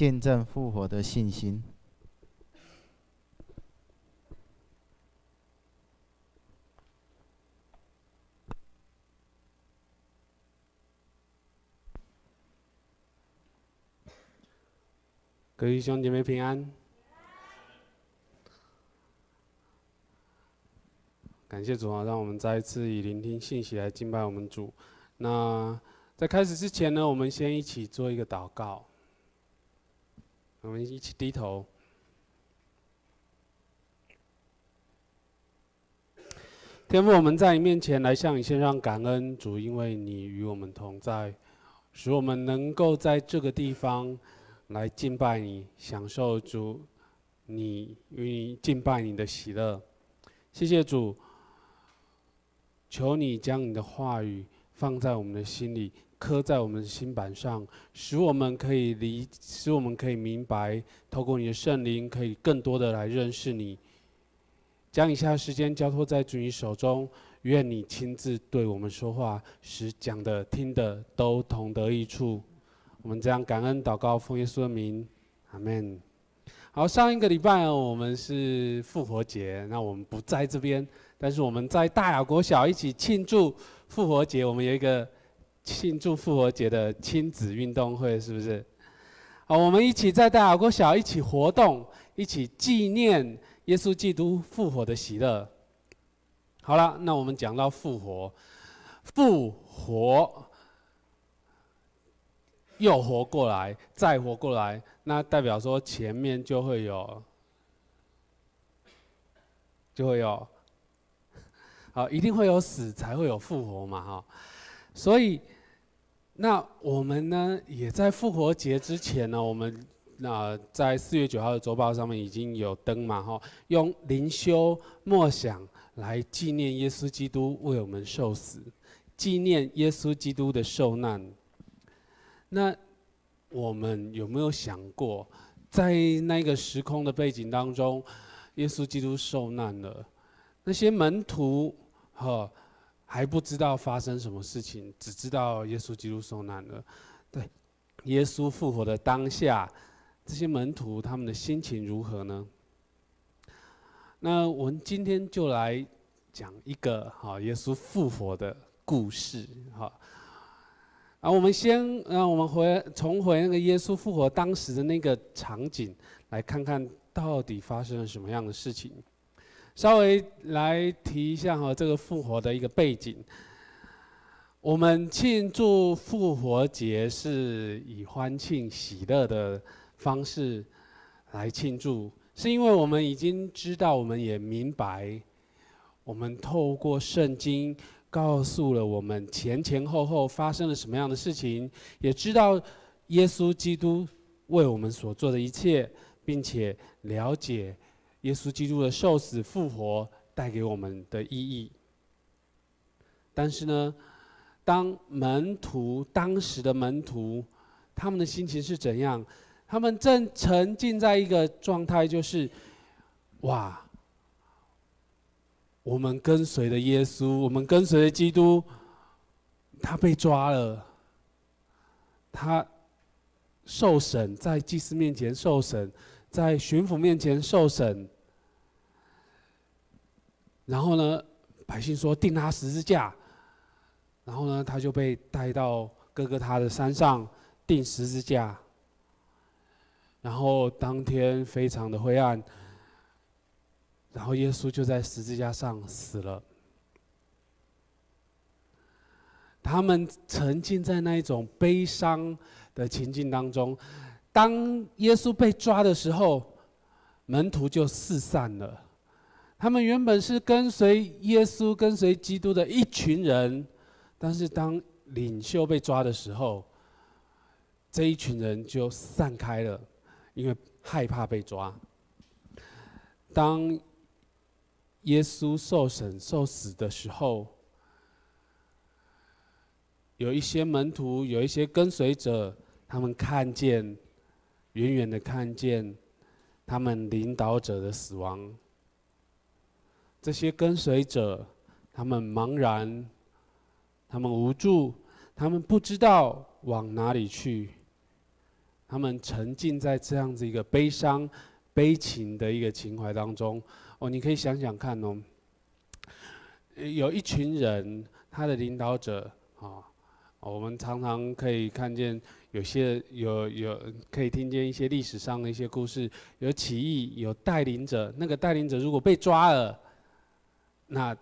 见证复活的信心。各位弟兄姐妹平安，感谢主啊，让我们再一次以聆听信息来敬拜我们主。那在开始之前呢，我们先一起做一个祷告。我们一起低头。天父，我们在你面前来向你献上感恩，主，因为你与我们同在，使我们能够在这个地方。来敬拜你，享受主，你与你敬拜你的喜乐。谢谢主，求你将你的话语放在我们的心里，刻在我们的心板上，使我们可以理，使我们可以明白，透过你的圣灵，可以更多的来认识你。将以下时间交托在主你手中，愿你亲自对我们说话，使讲的听的都同得益处。我们这样感恩祷告，奉耶稣的名，阿门。好，上一个礼拜，我们是复活节，那我们不在这边，但是我们在大雅国小一起庆祝复活节。我们有一个庆祝复活节的亲子运动会，是不是？好，我们一起在大雅国小一起活动，一起纪念耶稣基督复活的喜乐。好了，那我们讲到复活，复活。又活过来，再活过来，那代表说前面就会有，就会有，好，一定会有死，才会有复活嘛，哈。所以，那我们呢，也在复活节之前呢，我们那在四月九号的周报上面已经有登嘛，哈，用灵修默想来纪念耶稣基督为我们受死，纪念耶稣基督的受难。那我们有没有想过，在那个时空的背景当中，耶稣基督受难了，那些门徒哈还不知道发生什么事情，只知道耶稣基督受难了。对，耶稣复活的当下，这些门徒他们的心情如何呢？那我们今天就来讲一个哈耶稣复活的故事哈。啊，我们先让我们回重回那个耶稣复活当时的那个场景，来看看到底发生了什么样的事情。稍微来提一下哈，这个复活的一个背景。我们庆祝复活节是以欢庆喜乐的方式来庆祝，是因为我们已经知道，我们也明白，我们透过圣经。告诉了我们前前后后发生了什么样的事情，也知道耶稣基督为我们所做的一切，并且了解耶稣基督的受死复活带给我们的意义。但是呢，当门徒当时的门徒，他们的心情是怎样？他们正沉浸在一个状态，就是哇。我们跟随的耶稣，我们跟随的基督，他被抓了，他受审，在祭司面前受审，在巡抚面前受审。然后呢，百姓说钉他十字架，然后呢，他就被带到哥哥他的山上钉十字架。然后当天非常的灰暗。然后耶稣就在十字架上死了。他们沉浸在那一种悲伤的情境当中。当耶稣被抓的时候，门徒就四散了。他们原本是跟随耶稣、跟随基督的一群人，但是当领袖被抓的时候，这一群人就散开了，因为害怕被抓。当耶稣受审受死的时候，有一些门徒，有一些跟随者，他们看见，远远的看见，他们领导者的死亡。这些跟随者，他们茫然，他们无助，他们不知道往哪里去，他们沉浸在这样子一个悲伤、悲情的一个情怀当中。哦，你可以想想看哦，有一群人，他的领导者啊，我们常常可以看见有些有有可以听见一些历史上的一些故事，有起义，有带领者，那个带领者如果被抓了，那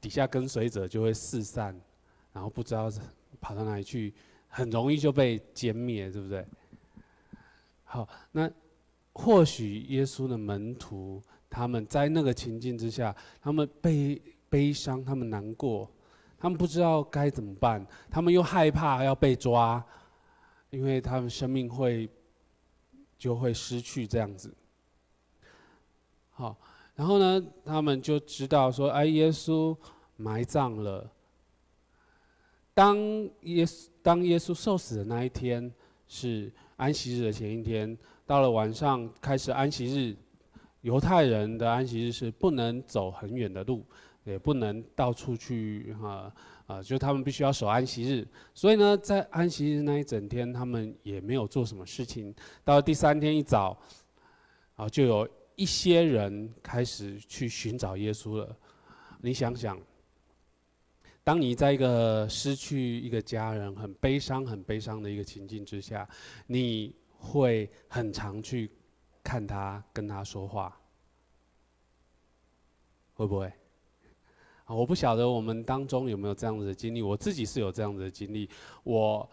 底下跟随者就会四散，然后不知道跑到哪里去，很容易就被歼灭，对不对？好，那或许耶稣的门徒。他们在那个情境之下，他们悲悲伤，他们难过，他们不知道该怎么办，他们又害怕要被抓，因为他们生命会就会失去这样子。好，然后呢，他们就知道说，哎，耶稣埋葬了。当耶稣当耶稣受死的那一天是安息日的前一天，到了晚上开始安息日。犹太人的安息日是不能走很远的路，也不能到处去哈啊，就他们必须要守安息日。所以呢，在安息日那一整天，他们也没有做什么事情。到了第三天一早，啊，就有一些人开始去寻找耶稣了。你想想，当你在一个失去一个家人、很悲伤、很悲伤的一个情境之下，你会很常去。看他，跟他说话，会不会？啊，我不晓得我们当中有没有这样子的经历。我自己是有这样子的经历。我，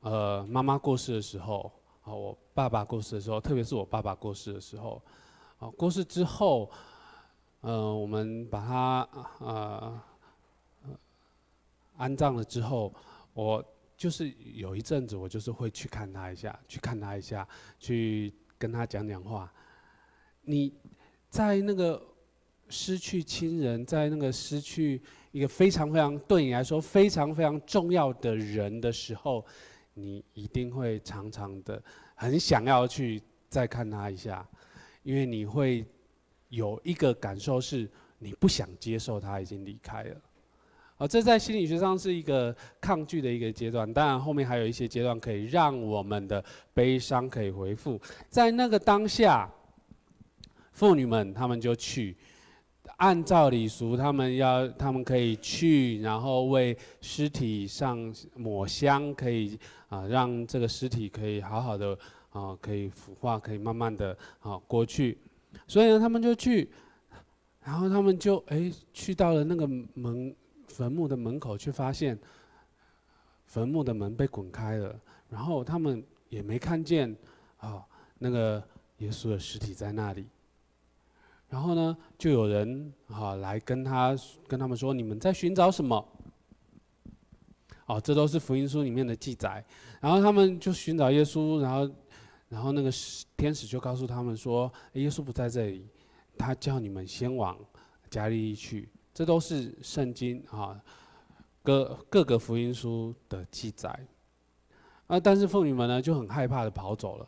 呃，妈妈过世的时候，啊，我爸爸过世的时候，特别是我爸爸过世的时候，啊，过世之后，呃，我们把他呃安葬了之后，我就是有一阵子，我就是会去看他一下，去看他一下，去。跟他讲讲话，你在那个失去亲人，在那个失去一个非常非常对你来说非常非常重要的人的时候，你一定会常常的很想要去再看他一下，因为你会有一个感受是，你不想接受他已经离开了。啊，这在心理学上是一个抗拒的一个阶段。当然，后面还有一些阶段可以让我们的悲伤可以回复。在那个当下，妇女们她们就去，按照礼俗，他们要，他们可以去，然后为尸体上抹香，可以啊，让这个尸体可以好好的啊，可以腐化，可以慢慢的啊过去。所以呢，他们就去，然后他们就哎去到了那个门。坟墓的门口，却发现坟墓的门被滚开了，然后他们也没看见啊，那个耶稣的尸体在那里。然后呢，就有人啊来跟他跟他们说：“你们在寻找什么？”哦，这都是福音书里面的记载。然后他们就寻找耶稣，然后然后那个天使就告诉他们说：“耶稣不在这里，他叫你们先往加利利去。”这都是圣经啊，各各个福音书的记载。啊，但是妇女们呢就很害怕的跑走了，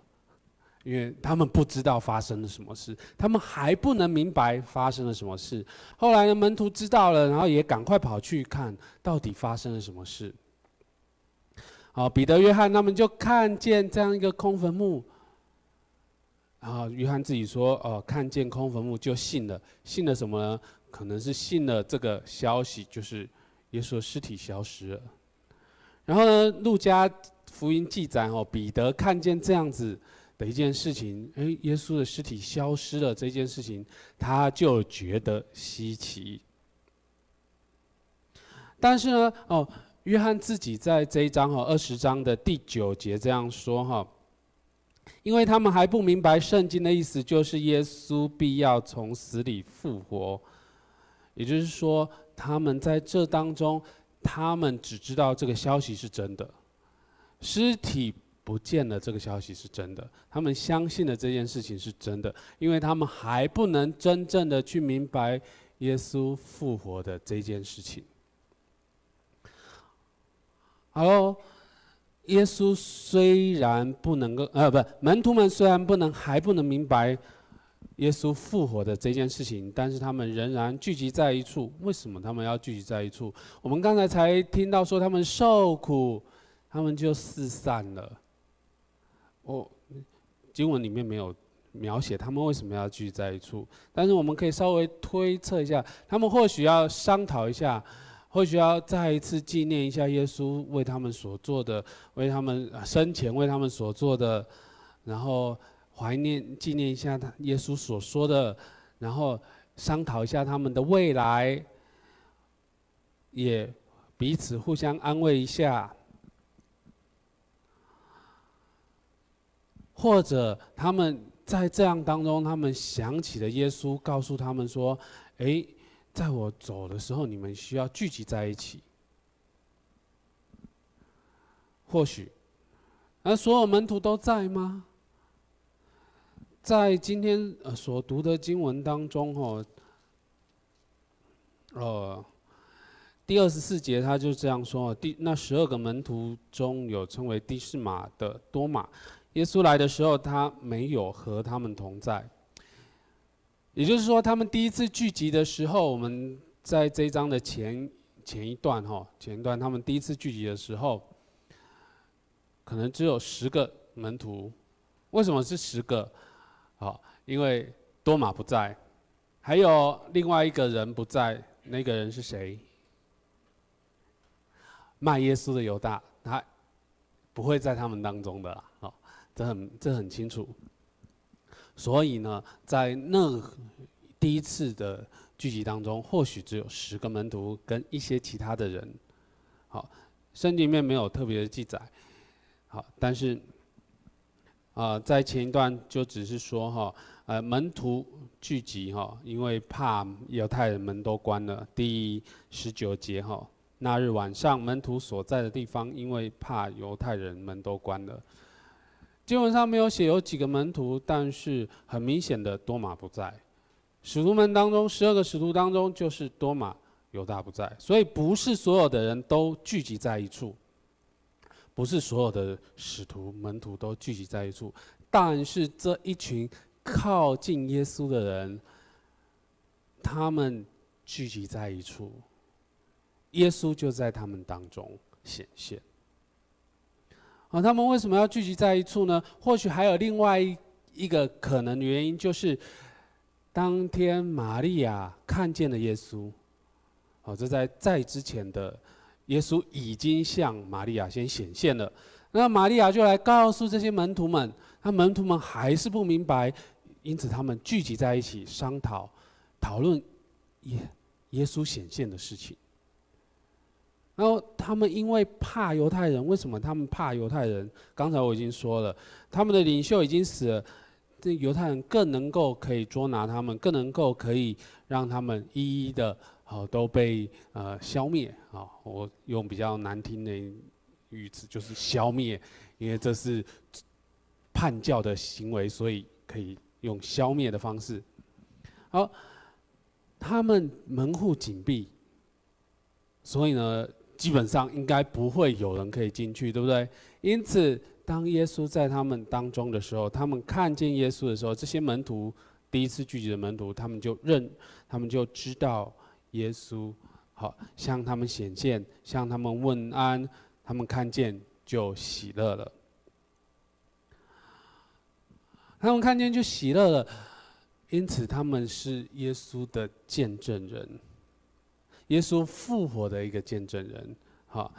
因为他们不知道发生了什么事，他们还不能明白发生了什么事。后来呢，门徒知道了，然后也赶快跑去看到底发生了什么事。好，彼得、约翰他们就看见这样一个空坟墓。然后约翰自己说：“哦，看见空坟墓就信了，信了什么呢？”可能是信了这个消息，就是耶稣的尸体消失了。然后呢，路加福音记载哦，彼得看见这样子的一件事情，哎，耶稣的尸体消失了这件事情，他就觉得稀奇。但是呢，哦，约翰自己在这一章哈二十章的第九节这样说哈。因为他们还不明白圣经的意思，就是耶稣必要从死里复活。也就是说，他们在这当中，他们只知道这个消息是真的，尸体不见了这个消息是真的，他们相信的这件事情是真的，因为他们还不能真正的去明白耶稣复活的这件事情。好，耶稣虽然不能够，呃，不，门徒们虽然不能，还不能明白。耶稣复活的这件事情，但是他们仍然聚集在一处。为什么他们要聚集在一处？我们刚才才听到说他们受苦，他们就四散了。我经文里面没有描写他们为什么要聚在一处，但是我们可以稍微推测一下，他们或许要商讨一下，或许要再一次纪念一下耶稣为他们所做的，为他们生前为他们所做的，然后怀念纪念一下他耶稣所说的，然后商讨一下他们的未来，也彼此互相安慰一下。或者他们在这样当中，他们想起了耶稣，告诉他们说：“诶，在我走的时候，你们需要聚集在一起。”或许，而所有门徒都在吗？在今天所读的经文当中，哦，呃，第二十四节他就这样说：第那十二个门徒中有称为的士马的多马。耶稣来的时候，他没有和他们同在。也就是说，他们第一次聚集的时候，我们在这一章的前前一段哈，前一段他们第一次聚集的时候，可能只有十个门徒。为什么是十个？好，因为多马不在，还有另外一个人不在。那个人是谁？卖耶稣的犹大，他不会在他们当中的啦。好。这很这很清楚，所以呢，在那第一次的聚集当中，或许只有十个门徒跟一些其他的人。好，圣经里面没有特别的记载。好，但是啊、在前一段就只是说哈，呃，门徒聚集哈，因为怕犹太人门都关了。第十九节哈，那日晚上门徒所在的地方，因为怕犹太人门都关了。经文上没有写有几个门徒，但是很明显的多马不在。使徒们当中，十二个使徒当中就是多马、犹大不在，所以不是所有的人都聚集在一处，不是所有的使徒门徒都聚集在一处，但是这一群靠近耶稣的人，他们聚集在一处，耶稣就在他们当中显现。啊，他们为什么要聚集在一处呢？或许还有另外一个可能的原因，就是当天玛利亚看见了耶稣。好，这在在之前的耶稣已经向玛利亚先显现了。那玛利亚就来告诉这些门徒们，那门徒们还是不明白，因此他们聚集在一起商讨、讨论耶耶稣显现的事情。然后他们因为怕犹太人，为什么他们怕犹太人？刚才我已经说了，他们的领袖已经死了，这犹太人更能够可以捉拿他们，更能够可以让他们一一的好都被呃消灭啊！我用比较难听的语词就是消灭，因为这是叛教的行为，所以可以用消灭的方式。好，他们门户紧闭，所以呢。基本上应该不会有人可以进去，对不对？因此，当耶稣在他们当中的时候，他们看见耶稣的时候，这些门徒第一次聚集的门徒，他们就认，他们就知道耶稣好向他们显现，向他们问安，他们看见就喜乐了。他们看见就喜乐了，因此他们是耶稣的见证人。耶稣复活的一个见证人，好，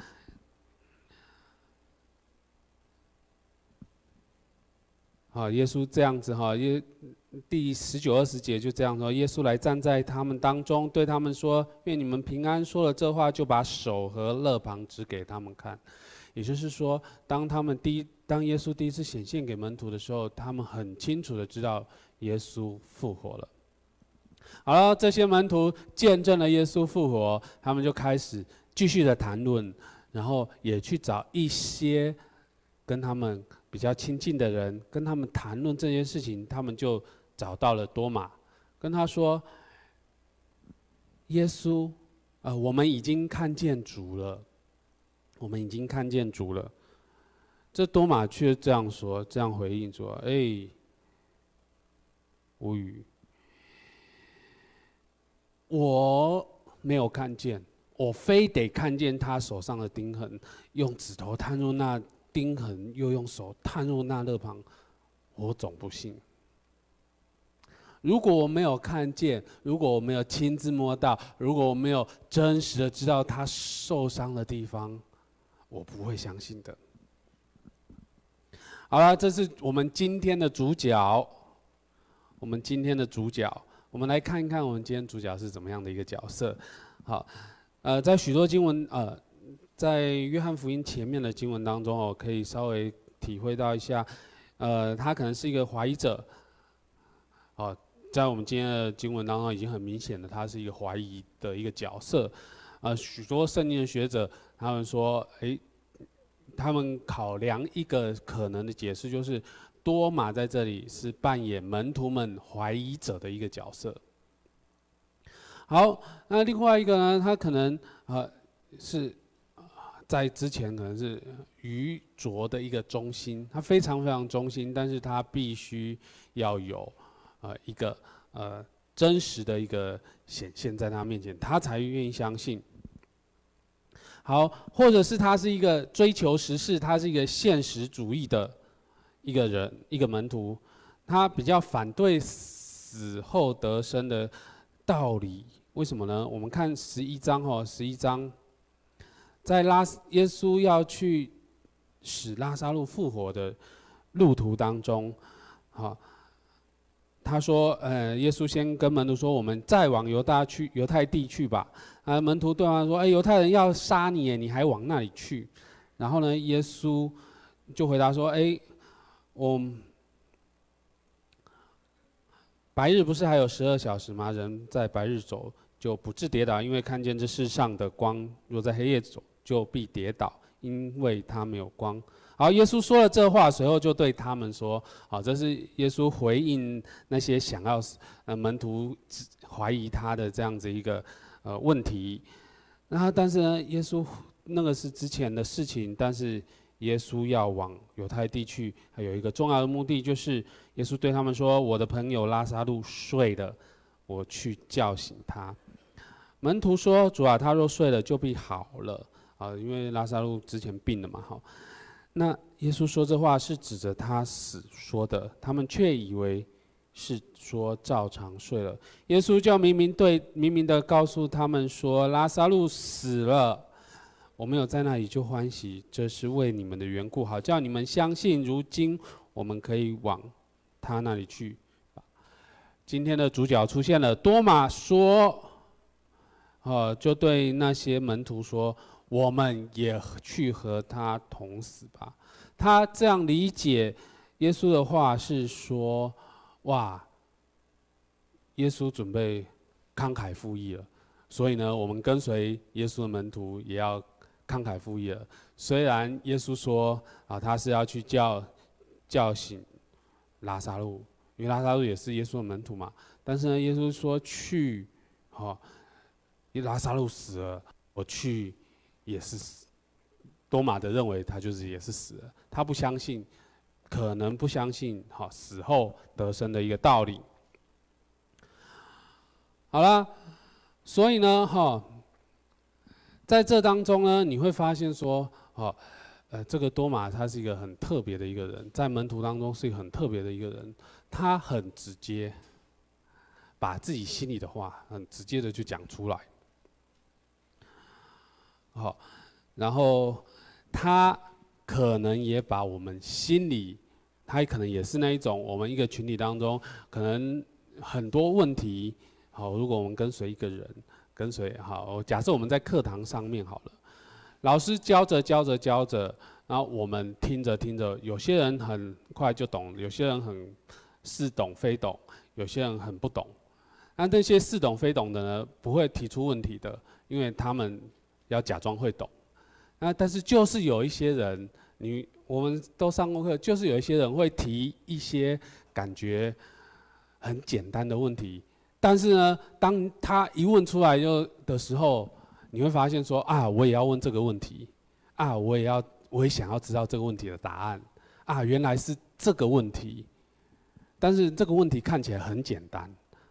好，耶稣这样子哈，耶第十九二十节就这样说，耶稣来站在他们当中，对他们说：“愿你们平安。”说了这话，就把手和肋旁指给他们看。也就是说，当他们第一，当耶稣第一次显现给门徒的时候，他们很清楚的知道耶稣复活了。好了，这些门徒见证了耶稣复活，他们就开始继续的谈论，然后也去找一些跟他们比较亲近的人，跟他们谈论这件事情。他们就找到了多马，跟他说：“耶稣，呃，我们已经看见主了，我们已经看见主了。”这多马却这样说，这样回应说：“哎，无语。”我没有看见，我非得看见他手上的钉痕，用指头探入那钉痕，又用手探入那肋旁，我总不信。如果我没有看见，如果我没有亲自摸到，如果我没有真实的知道他受伤的地方，我不会相信的。好了，这是我们今天的主角。我们今天的主角，我们来看一看我们今天主角是怎么样的一个角色。好，呃，在许多经文，呃，在约翰福音前面的经文当中哦，可以稍微体会到一下，呃，他可能是一个怀疑者。哦。在我们今天的经文当中，已经很明显的，他是一个怀疑的一个角色。呃，许多圣经的学者他们说，诶，他们考量一个可能的解释，就是多马在这里是扮演门徒们怀疑者的一个角色。好，那另外一个呢，他可能呃是在之前可能是愚拙的一个忠心，他非常非常忠心，但是他必须要有。呃，一个呃真实的一个显现在他面前，他才愿意相信。好，或者是他是一个追求实事，他是一个现实主义的一个人，一个门徒，他比较反对死后得生的道理。为什么呢？我们看十一章哦，十一章，在拉耶稣要去使拉撒路复活的路途当中，好。他说：“呃，耶稣先跟门徒说，我们再往犹大去，犹太地去吧。啊，门徒对他说：，哎，犹太人要杀你，你还往那里去？然后呢，耶稣就回答说：，哎，我白日不是还有十二小时吗？人在白日走就不致跌倒，因为看见这世上的光；若在黑夜走，就必跌倒，因为他没有光。”好，耶稣说了这话，随后就对他们说：“好，这是耶稣回应那些想要呃门徒怀疑他的这样子一个呃问题。然后但是呢，耶稣那个是之前的事情，但是耶稣要往犹太地去，还有一个重要的目的，就是耶稣对他们说：‘我的朋友拉撒路睡了，我去叫醒他。’门徒说：‘主啊，他若睡了，就必好了。’啊，因为拉撒路之前病了嘛，哈。”那耶稣说这话是指着他死说的，他们却以为是说照常睡了。耶稣就明明对明明的告诉他们说，拉撒路死了，我没有在那里就欢喜，这是为你们的缘故，好叫你们相信。如今我们可以往他那里去。今天的主角出现了，多马说，哦，就对那些门徒说。我们也去和他同死吧。他这样理解耶稣的话是说：哇，耶稣准备慷慨赴义了。所以呢，我们跟随耶稣的门徒也要慷慨赴义了。虽然耶稣说啊，他是要去叫叫醒拉撒路，因为拉撒路也是耶稣的门徒嘛。但是呢，耶稣说去，好，因为拉撒路死了，我去。也是死，多马的认为他就是也是死了，他不相信，可能不相信哈死后得生的一个道理。好了，所以呢哈，在这当中呢，你会发现说，哦，呃，这个多马他是一个很特别的一个人，在门徒当中是一个很特别的一个人，他很直接，把自己心里的话很直接的就讲出来。好，然后他可能也把我们心里，他可能也是那一种，我们一个群体当中，可能很多问题。好，如果我们跟随一个人，跟随好，假设我们在课堂上面好了，老师教着教着教着，然后我们听着听着，有些人很快就懂，有些人很似懂非懂，有些人很不懂。那那些似懂非懂的呢，不会提出问题的，因为他们。要假装会懂，那但是就是有一些人，你我们都上过课，就是有一些人会提一些感觉很简单的问题，但是呢，当他一问出来就的时候，你会发现说啊，我也要问这个问题，啊，我也要，我也想要知道这个问题的答案，啊，原来是这个问题，但是这个问题看起来很简单，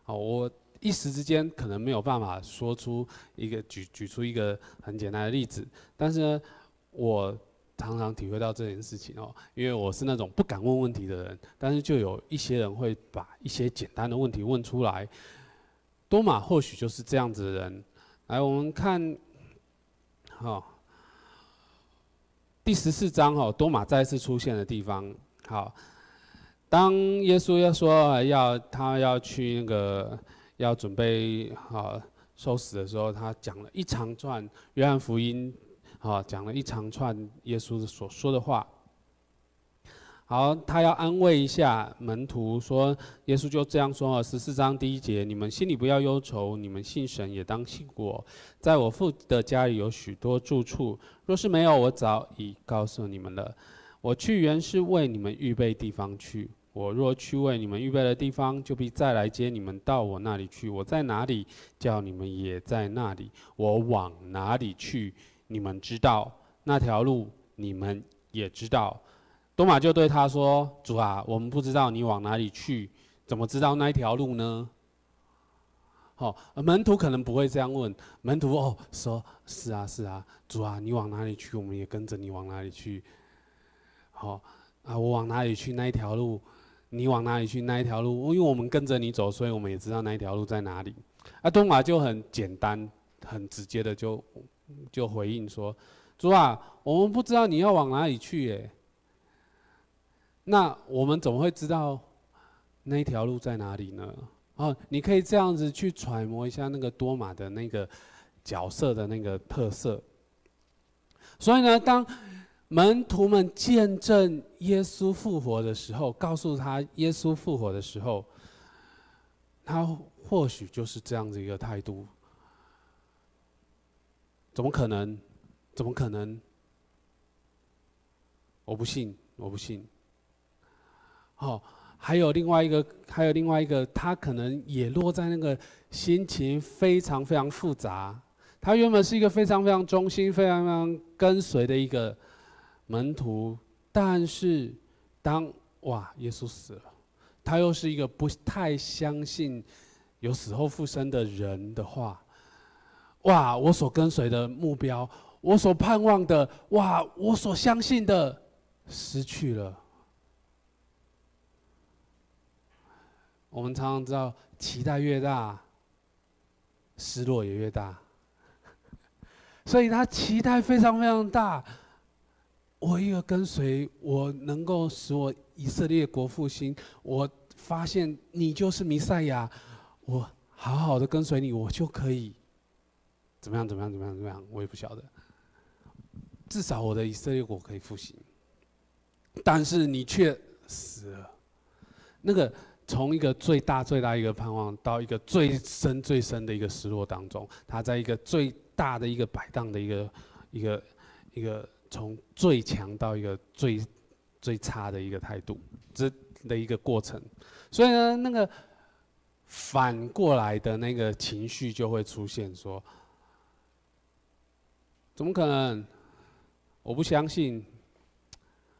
啊，我。一时之间可能没有办法说出一个举举出一个很简单的例子，但是呢，我常常体会到这件事情哦，因为我是那种不敢问问题的人，但是就有一些人会把一些简单的问题问出来。多马或许就是这样子的人。来，我们看，好，第十四章哦，多马再次出现的地方。好，当耶稣要说要他要去那个要准备好受死的时候，他讲了一长串约翰福音。好，讲了一长串耶稣所说的话。好，他要安慰一下门徒，说耶稣就这样说了。十四章第一节，你们心里不要忧愁，你们信神也当信我。在我父的家里有许多住处，若是没有，我早已告诉你们了。我去原是为你们预备地方去。我若去为你们预备了地方，就必再来接你们到我那里去。我在哪里，叫你们也在那里。我往哪里去？你们知道那条路，你们也知道。多马就对他说：“主啊，我们不知道你往哪里去，怎么知道那一条路呢？”好，门徒可能不会这样问。门徒哦，说：“是啊，是啊，主啊，你往哪里去，我们也跟着你往哪里去。”好啊，我往哪里去那一条路，你往哪里去那一条路，因为我们跟着你走，所以我们也知道那一条路在哪里。啊，多马就很简单、很直接的就。就回应说：“主啊，我们不知道你要往哪里去耶。那我们怎么会知道那条路在哪里呢？哦，你可以这样子去揣摩一下那个多马的那个角色的那个特色。所以呢，当门徒们见证耶稣复活的时候，告诉他耶稣复活的时候，他或许就是这样子一个态度。”怎么可能？怎么可能？我不信，我不信。好，还有另外一个，还有另外一个，他可能也落在那个心情非常非常复杂。他原本是一个非常非常忠心、非常非常跟随的一个门徒，但是当哇，耶稣死了，他又是一个不太相信有死后复生的人的话。哇！我所跟随的目标，我所盼望的，哇！我所相信的，失去了。我们常常知道，期待越大，失落也越大。所以他期待非常非常大。我一个跟随，我能够使我以色列国复兴。我发现你就是弥赛亚，我好好的跟随你，我就可以。怎么样？怎么样？怎么样？怎么样？我也不晓得。至少我的以色列国可以复兴，但是你却死了。那个从一个最大最大一个盼望，到一个最深最深的一个失落当中，他在一个最大的一个摆荡的一个一个一个从最强到一个最最差的一个态度，这的一个过程。所以呢，那个反过来的那个情绪就会出现，说。怎么可能？我不相信，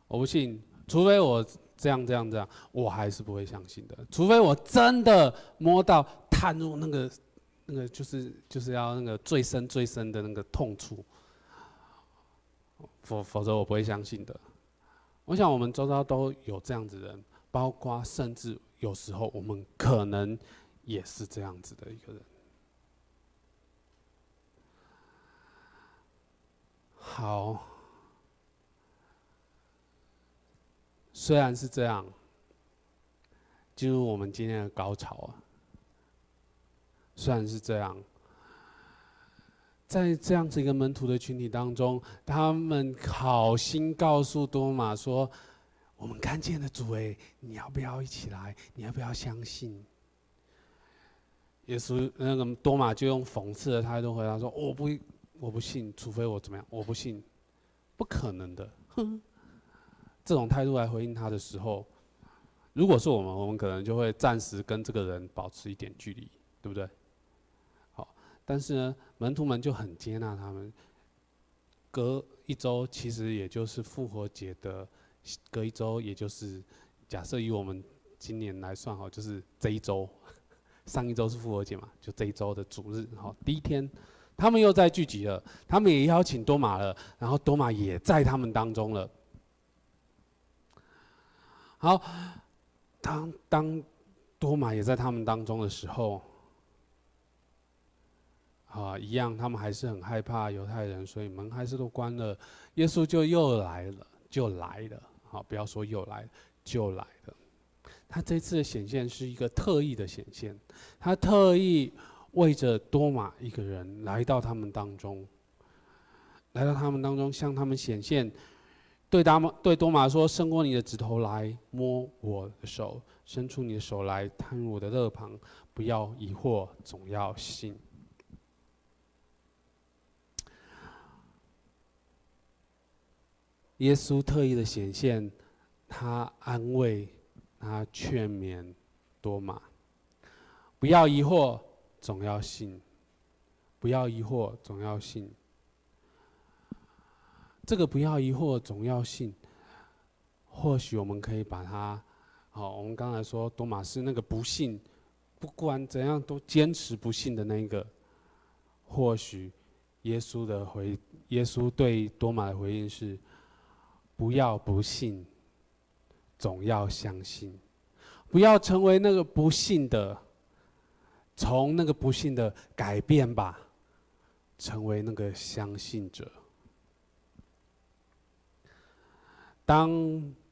我不信。除非我这样这样这样，我还是不会相信的。除非我真的摸到、探入那个、那个，就是就是要那个最深最深的那个痛处，否否则我不会相信的。我想我们周遭都有这样子的人，包括甚至有时候我们可能也是这样子的一个人。好，虽然是这样，进入我们今天的高潮啊。虽然是这样，在这样子一个门徒的群体当中，他们好心告诉多马说：“我们看见了主，哎，你要不要一起来？你要不要相信？”耶稣那个多马就用讽刺的态度回答说：“我不。”我不信，除非我怎么样？我不信，不可能的。哼，这种态度来回应他的时候，如果是我们，我们可能就会暂时跟这个人保持一点距离，对不对？好，但是呢，门徒们就很接纳他们。隔一周，其实也就是复活节的隔一周，也就是假设以我们今年来算好，就是这一周。上一周是复活节嘛，就这一周的主日，好，第一天。他们又在聚集了，他们也邀请多马了，然后多马也在他们当中了。好，当当多马也在他们当中的时候，啊，一样，他们还是很害怕犹太人，所以门还是都关了。耶稣就又来了，就来了。好，不要说又来，就来了。他这次的显现是一个特意的显现，他特意为着多马一个人来到他们当中，来到他们当中向他们显现，对达对多马说：“伸过你的指头来摸我的手，伸出你的手来探入我的肋旁，不要疑惑，总要信。”耶稣特意的显现，他安慰。他劝勉多马，不要疑惑，总要信；不要疑惑，总要信。这个不要疑惑，总要信。或许我们可以把它，好，我们刚才说多马是那个不信，不管怎样都坚持不信的那个。或许耶稣的回，耶稣对多马的回应是：不要不信。总要相信，不要成为那个不信的，从那个不信的改变吧，成为那个相信者。当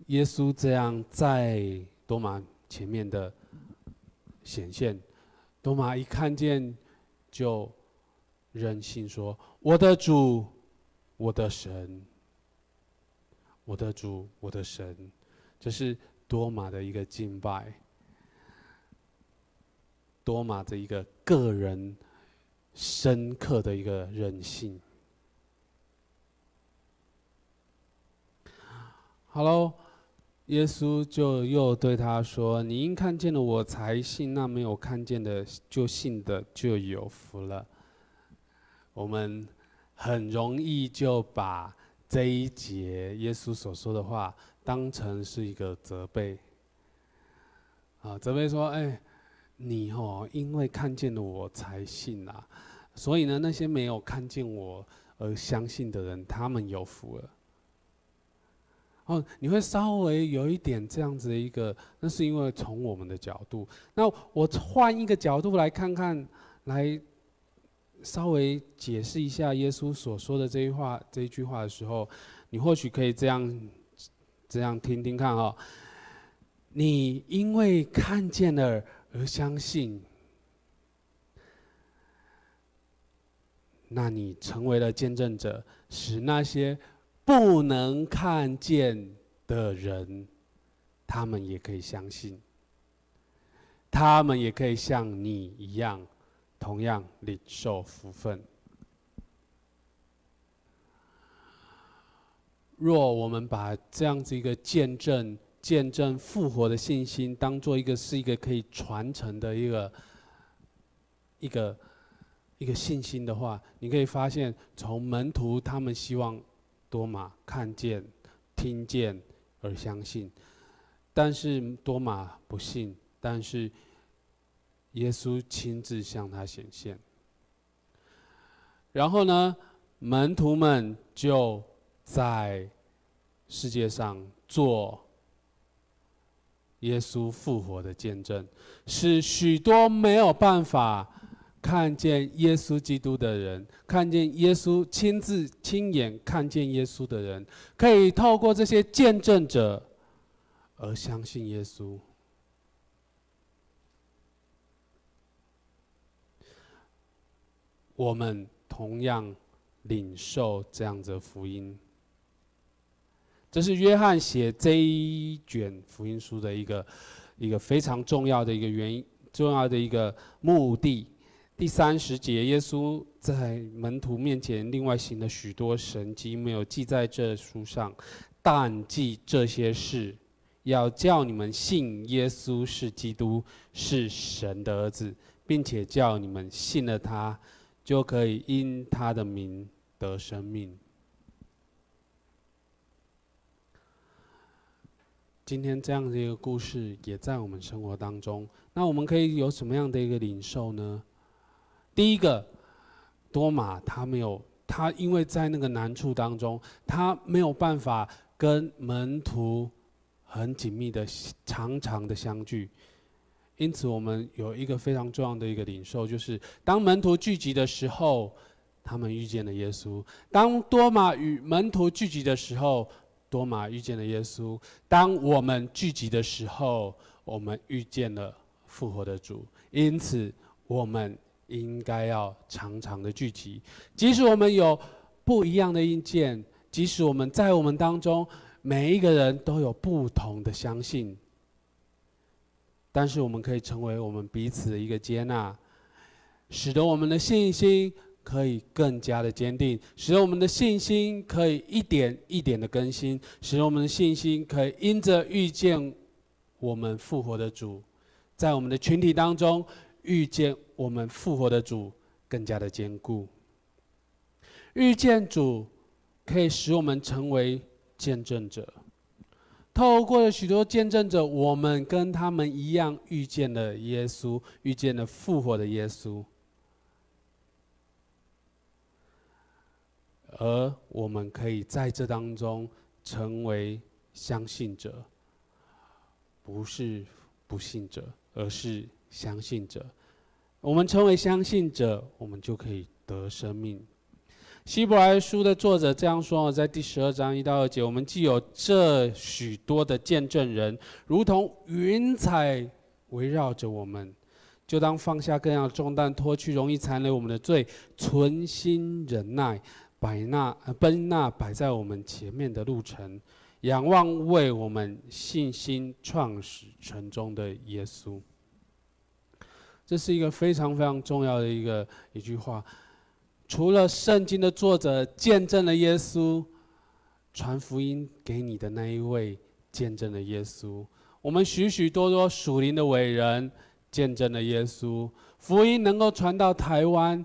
耶稣这样在多马前面的显现，多马一看见，就任性说：“我的主，我的神，我的主，我的神。”这是多马的一个敬拜，多马的一个个人深刻的一个认信。好喽，耶稣就又对他说：“你因看见了我才信，那没有看见的就信的就有福了。”我们很容易就把这一节耶稣所说的话。当成是一个责备，啊，责备说：“哎，你哦，因为看见了我才信啊，所以呢，那些没有看见我而相信的人，他们有福了。”哦，你会稍微有一点这样子的一个，那是因为从我们的角度。那我换一个角度来看看，来稍微解释一下耶稣所说的这句话，这一句话的时候，你或许可以这样。这样听听看哦，你因为看见了而相信，那你成为了见证者，使那些不能看见的人，他们也可以相信，他们也可以像你一样，同样领受福分。若我们把这样子一个见证、见证复活的信心，当做一个是一个可以传承的一个、一个、一个信心的话，你可以发现，从门徒他们希望多马看见、听见而相信，但是多马不信，但是耶稣亲自向他显现，然后呢，门徒们就。在世界上做耶稣复活的见证，使许多没有办法看见耶稣基督的人，看见耶稣亲自亲眼看见耶稣的人，可以透过这些见证者而相信耶稣。我们同样领受这样子的福音。这是约翰写这一卷福音书的一个一个非常重要的一个原因，重要的一个目的。第三十节，耶稣在门徒面前另外行了许多神迹，没有记在这书上，但记这些事，要叫你们信耶稣是基督，是神的儿子，并且叫你们信了他，就可以因他的名得生命。今天这样的一个故事也在我们生活当中，那我们可以有什么样的一个领受呢？第一个，多马他没有，他因为在那个难处当中，他没有办法跟门徒很紧密的、常常的相聚。因此，我们有一个非常重要的一个领受，就是当门徒聚集的时候，他们遇见了耶稣；当多马与门徒聚集的时候，多马遇见了耶稣；当我们聚集的时候，我们遇见了复活的主。因此，我们应该要常常的聚集，即使我们有不一样的意见，即使我们在我们当中每一个人都有不同的相信。但是我们可以成为我们彼此的一个接纳，使得我们的信心可以更加的坚定，使得我们的信心可以一点一点的更新，使得我们的信心可以因着遇见我们复活的主，在我们的群体当中遇见我们复活的主更加的坚固。遇见主可以使我们成为见证者。透过了许多见证者，我们跟他们一样遇见了耶稣，遇见了复活的耶稣，而我们可以在这当中成为相信者，不是不信者，而是相信者。我们称为相信者，我们就可以得生命。希伯来书的作者这样说：在第十二章一到二节，我们既有这许多的见证人，如同云彩围绕着我们，就当放下各样的重担，脱去容易残累我们的罪，存心忍耐，摆那奔那摆在我们前面的路程，仰望为我们信心创始成终的耶稣。这是一个非常非常重要的一个一句话。除了圣经的作者见证了耶稣，传福音给你的那一位见证了耶稣，我们许许多多属灵的伟人见证了耶稣，福音能够传到台湾，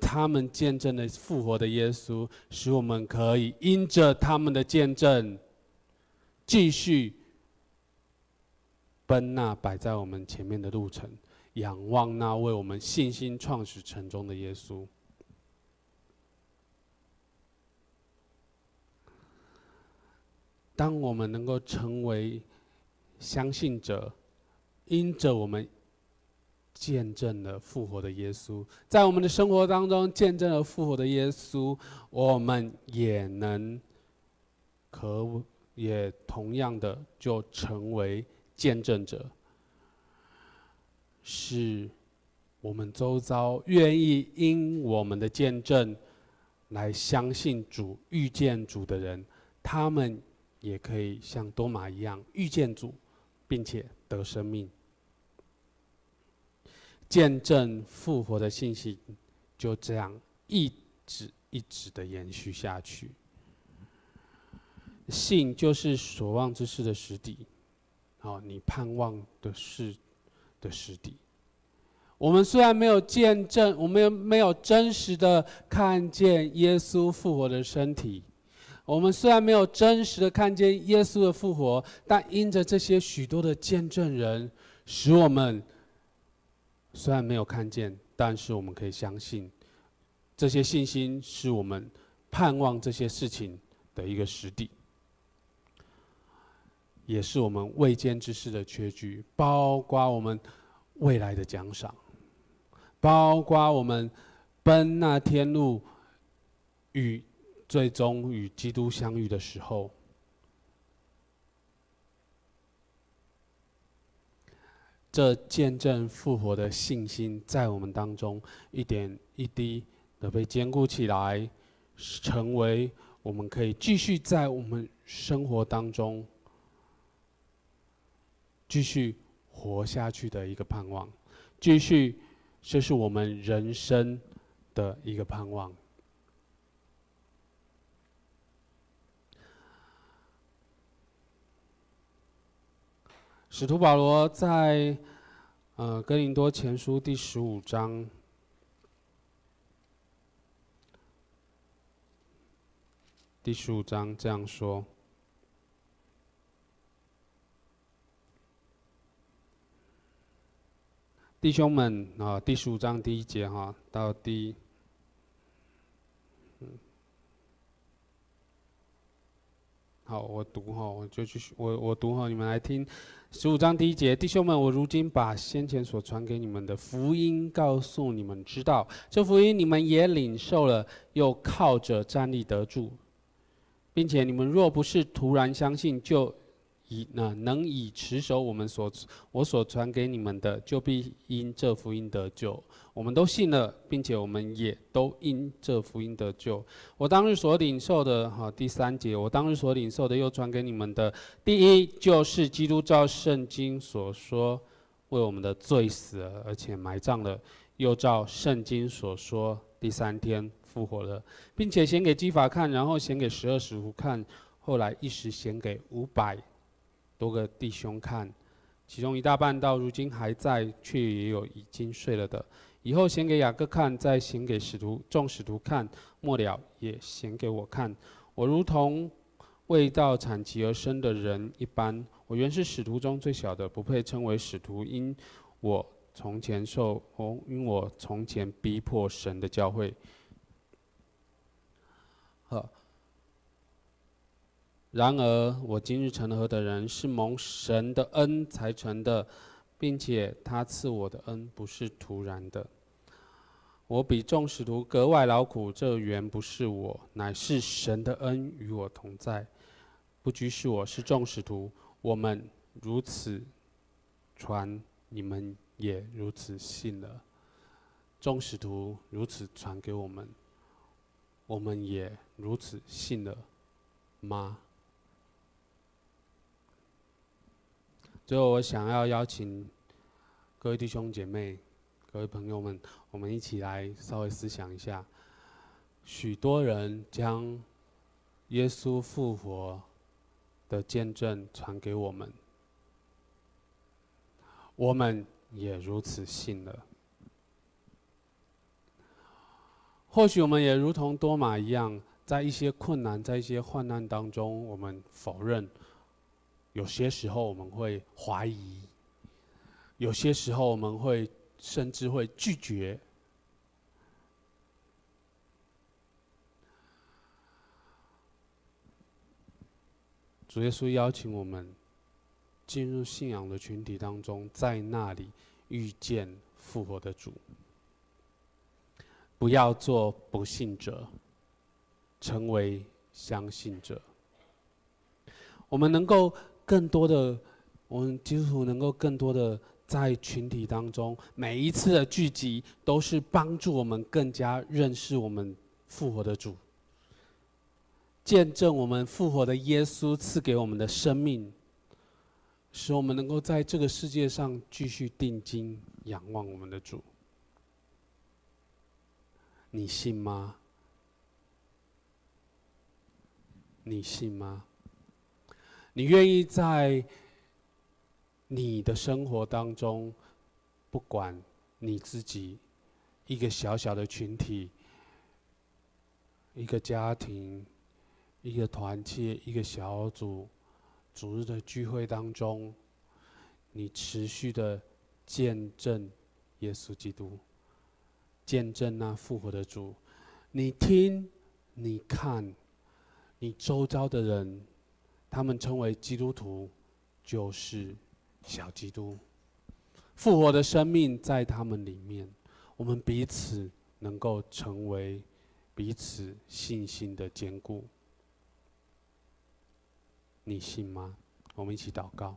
他们见证了复活的耶稣，使我们可以因着他们的见证，继续奔那摆在我们前面的路程，仰望那为我们信心创始成终的耶稣。当我们能够成为相信者，因着我们见证了复活的耶稣，在我们的生活当中见证了复活的耶稣，我们也能可也同样的就成为见证者，是我们周遭愿意因我们的见证来相信主、遇见主的人，他们。也可以像多马一样遇见主，并且得生命，见证复活的信息，就这样一直一直的延续下去。信就是所望之事的实底，好，你盼望的事的实底。我们虽然没有见证，我们没有真实的看见耶稣复活的身体。我们虽然没有真实的看见耶稣的复活，但因着这些许多的见证人，使我们虽然没有看见，但是我们可以相信，这些信心是我们盼望这些事情的一个实底，也是我们未见之事的缺据，包括我们未来的奖赏，包括我们奔那天路与。最终与基督相遇的时候，这见证复活的信心在我们当中一点一滴的被坚固起来，成为我们可以继续在我们生活当中继续活下去的一个盼望，继续，这是我们人生的一个盼望。使徒保罗在呃哥林多前书第十五章第十五章这样说：“弟兄们啊，第十五章第一节哈，到第，嗯，好，我读哈，我就去，我我读哈，你们来听。十五章第一节，弟兄们，我如今把先前所传给你们的福音告诉你们，知道这福音你们也领受了，又靠着站立得住，并且你们若不是突然相信，就以那能以持守我们所我所传给你们的，就必因这福音得救。我们都信了，并且我们也都因这福音得救。我当日所领受的，哈，第三节，我当日所领受的，又传给你们的，第一就是基督照圣经所说，为我们的罪死了，而且埋葬了，又照圣经所说，第三天复活了，并且显给基法看，然后显给十二使徒看，后来一时显给五百。多个弟兄看，其中一大半到如今还在，却也有已经睡了的。以后显给雅各看，再显给使徒众使徒看，末了也显给我看。我如同未到产期而生的人一般，我原是使徒中最小的，不配称为使徒，因我从前受，哦，因我从前逼迫神的教会。好。然而，我今日成了何等人，是蒙神的恩才成的，并且他赐我的恩不是突然的。我比众使徒格外劳苦，这原不是我，乃是神的恩与我同在。不拘是我，是众使徒，我们如此传，你们也如此信了。众使徒如此传给我们，我们也如此信了吗？最后，我想要邀请各位弟兄姐妹、各位朋友们，我们一起来稍微思想一下：许多人将耶稣复活的见证传给我们，我们也如此信了。或许我们也如同多马一样，在一些困难、在一些患难当中，我们否认。有些时候我们会怀疑，有些时候我们会甚至会拒绝。主耶稣邀请我们进入信仰的群体当中，在那里遇见复活的主。不要做不信者，成为相信者。我们能够。更多的，我们基督徒能够更多的在群体当中，每一次的聚集都是帮助我们更加认识我们复活的主，见证我们复活的耶稣赐给我们的生命，使我们能够在这个世界上继续定睛仰望我们的主。你信吗？你信吗？你愿意在你的生活当中，不管你自己一个小小的群体、一个家庭、一个团契、一个小组、主日的聚会当中，你持续的见证耶稣基督，见证那复活的主。你听，你看，你周遭的人。他们称为基督徒，就是小基督。复活的生命在他们里面，我们彼此能够成为彼此信心的坚固。你信吗？我们一起祷告。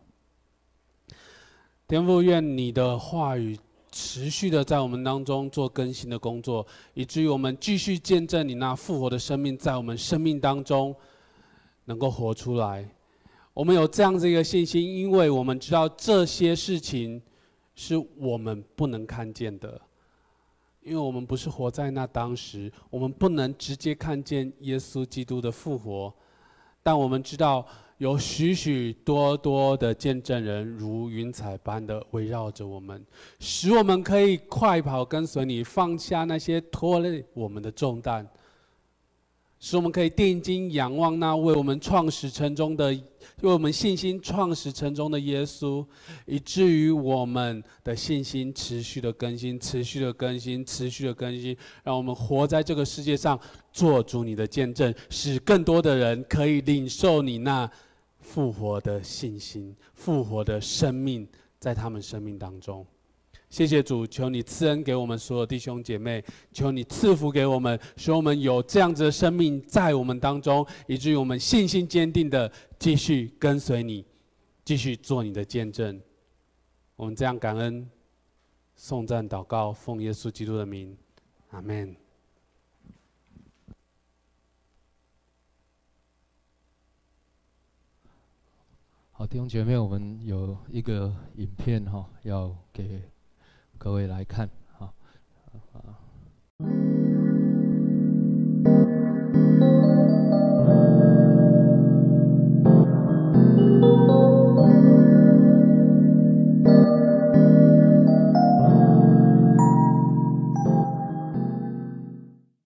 天父，愿你的话语持续的在我们当中做更新的工作，以至于我们继续见证你那复活的生命在我们生命当中。能够活出来，我们有这样子一个信心，因为我们知道这些事情是我们不能看见的，因为我们不是活在那当时，我们不能直接看见耶稣基督的复活，但我们知道有许许多多的见证人如云彩般的围绕着我们，使我们可以快跑跟随你，放下那些拖累我们的重担。使我们可以定睛仰望那为我们创始成终的，为我们信心创始成终的耶稣，以至于我们的信心持续的更新，持续的更新，持续的更新，让我们活在这个世界上，做主你的见证，使更多的人可以领受你那复活的信心、复活的生命，在他们生命当中。谢谢主，求你赐恩给我们所有弟兄姐妹，求你赐福给我们，使我们有这样子的生命在我们当中，以至于我们信心坚定的继续跟随你，继续做你的见证。我们这样感恩、送赞、祷告，奉耶稣基督的名，阿门。好，弟兄姐妹，我们有一个影片哈，要给。各位来看，好，啊。